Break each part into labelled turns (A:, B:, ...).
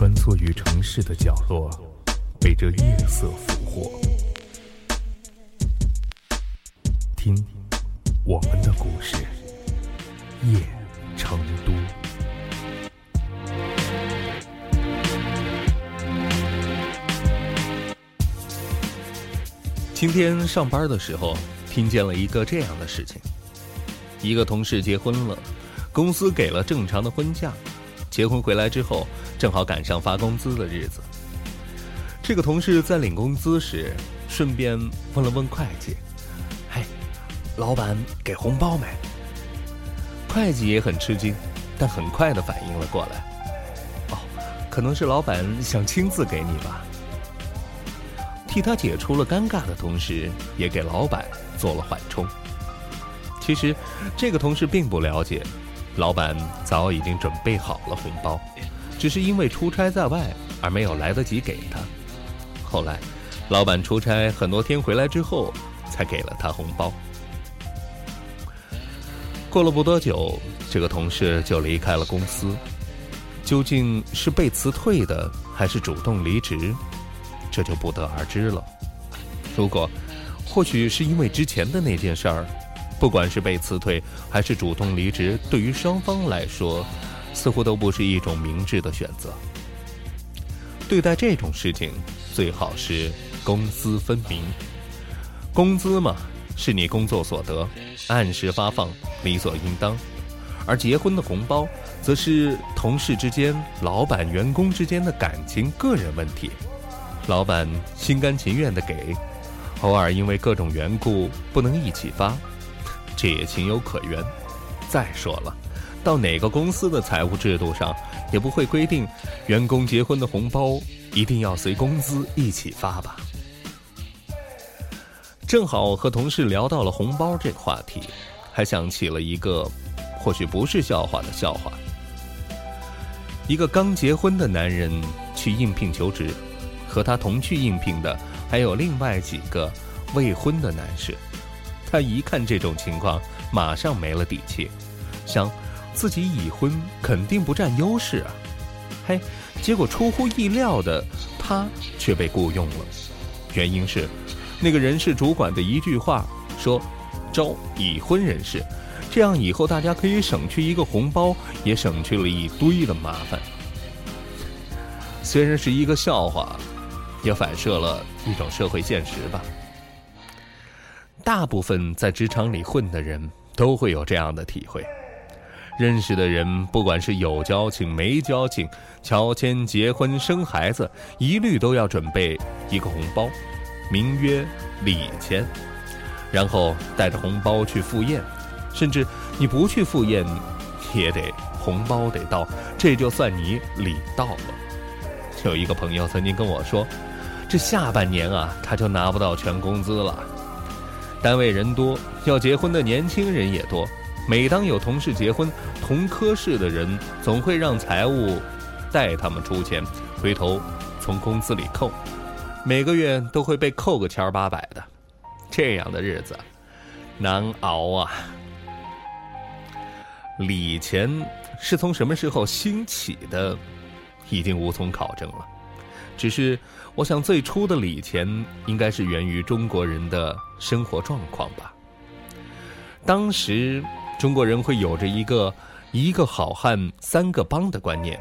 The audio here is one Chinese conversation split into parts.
A: 穿梭于城市的角落，被这夜色俘获。听，我们的故事，夜成都。今天上班的时候，听见了一个这样的事情：一个同事结婚了，公司给了正常的婚假。结婚回来之后，正好赶上发工资的日子。这个同事在领工资时，顺便问了问会计：“嘿，老板给红包没？”会计也很吃惊，但很快的反应了过来：“哦，可能是老板想亲自给你吧。”替他解除了尴尬的同时，也给老板做了缓冲。其实，这个同事并不了解。老板早已经准备好了红包，只是因为出差在外而没有来得及给他。后来，老板出差很多天回来之后，才给了他红包。过了不多久，这个同事就离开了公司。究竟是被辞退的，还是主动离职，这就不得而知了。如果，或许是因为之前的那件事儿。不管是被辞退还是主动离职，对于双方来说，似乎都不是一种明智的选择。对待这种事情，最好是公私分明。工资嘛，是你工作所得，按时发放，理所应当；而结婚的红包，则是同事之间、老板员工之间的感情个人问题。老板心甘情愿的给，偶尔因为各种缘故不能一起发。这也情有可原。再说了，到哪个公司的财务制度上，也不会规定员工结婚的红包一定要随工资一起发吧？正好和同事聊到了红包这个话题，还想起了一个或许不是笑话的笑话：一个刚结婚的男人去应聘求职，和他同去应聘的还有另外几个未婚的男士。他一看这种情况，马上没了底气，想自己已婚肯定不占优势啊！嘿，结果出乎意料的，他却被雇佣了。原因是，那个人事主管的一句话说：“招已婚人士，这样以后大家可以省去一个红包，也省去了一堆的麻烦。”虽然是一个笑话，也反射了一种社会现实吧。大部分在职场里混的人都会有这样的体会：认识的人，不管是有交情没交情，乔迁、结婚、生孩子，一律都要准备一个红包，名曰礼钱，然后带着红包去赴宴，甚至你不去赴宴，也得红包得到，这就算你礼到了。有一个朋友曾经跟我说，这下半年啊，他就拿不到全工资了。单位人多，要结婚的年轻人也多。每当有同事结婚，同科室的人总会让财务代他们出钱，回头从工资里扣，每个月都会被扣个千儿八百的。这样的日子难熬啊！礼钱是从什么时候兴起的，已经无从考证了。只是，我想最初的礼钱应该是源于中国人的生活状况吧。当时，中国人会有着一个“一个好汉三个帮”的观念。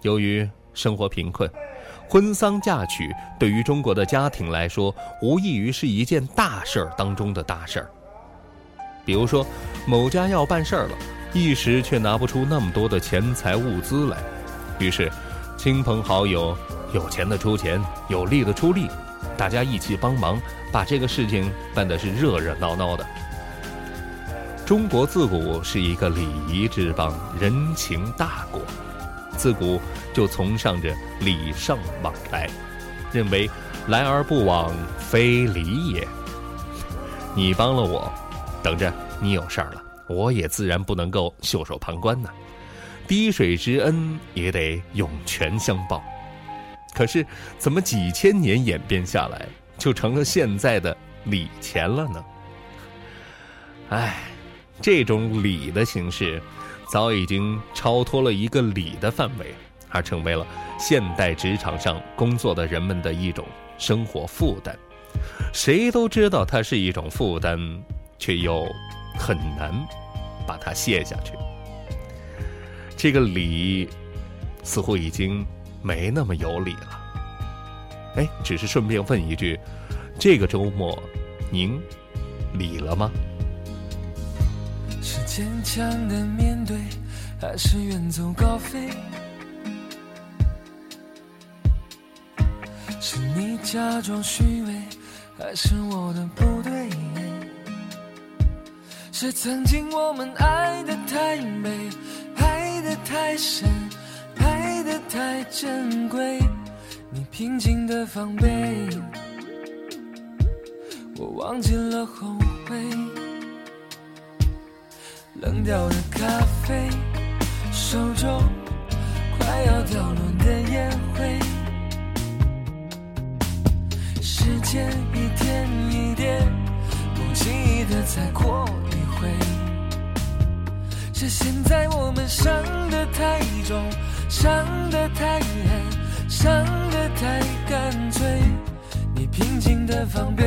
A: 由于生活贫困，婚丧嫁娶对于中国的家庭来说，无异于是一件大事儿当中的大事儿。比如说，某家要办事儿了，一时却拿不出那么多的钱财物资来，于是，亲朋好友。有钱的出钱，有力的出力，大家一起帮忙，把这个事情办得是热热闹闹的。中国自古是一个礼仪之邦，人情大国，自古就崇尚着礼尚往来，认为来而不往非礼也。你帮了我，等着你有事儿了，我也自然不能够袖手旁观呢。滴水之恩也得涌泉相报。可是，怎么几千年演变下来，就成了现在的礼钱了呢？唉，这种礼的形式，早已经超脱了一个礼的范围，而成为了现代职场上工作的人们的一种生活负担。谁都知道它是一种负担，却又很难把它卸下去。这个礼似乎已经没那么有理了。哎，只是顺便问一句：这个周末您理了吗？
B: 坚强的面对，还是远走高飞？是你假装虚伪，还是我的不对？是曾经我们爱的太美，爱的太深，爱的太珍贵，你平静的防备，我忘记了后悔。冷掉的咖啡，手中快要掉落的烟灰。时间一天一点，不经意的再过一回。是现在我们伤得太重，伤得太狠，伤得太干脆。你平静的防备，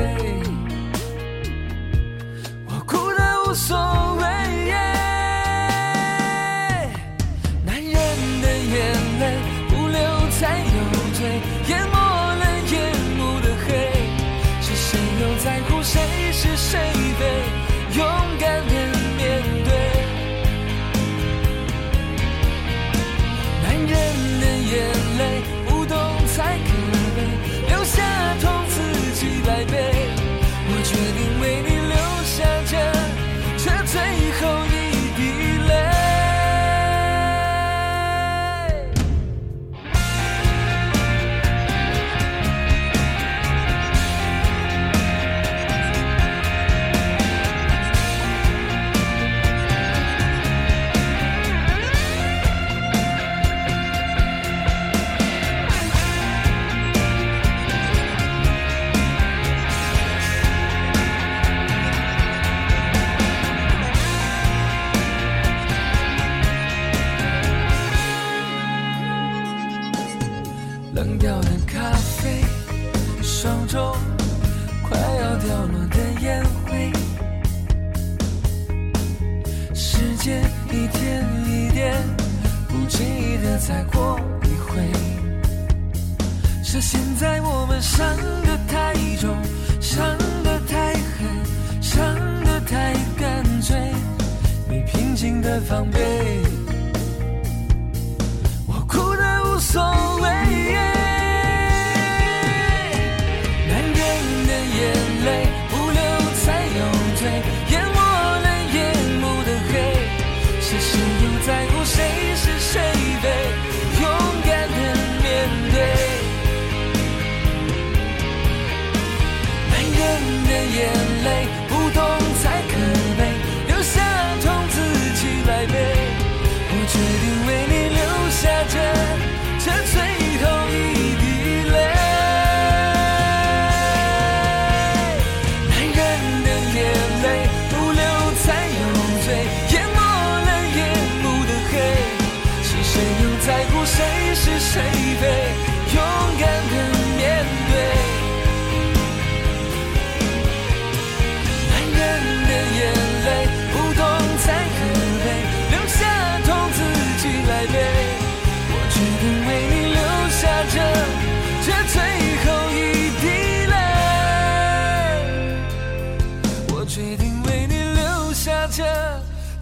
B: 手中快要掉落的烟灰。时间一天一点，不经意的再过一回。是现在我们伤得太重，伤得太狠。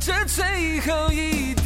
B: 这最后一。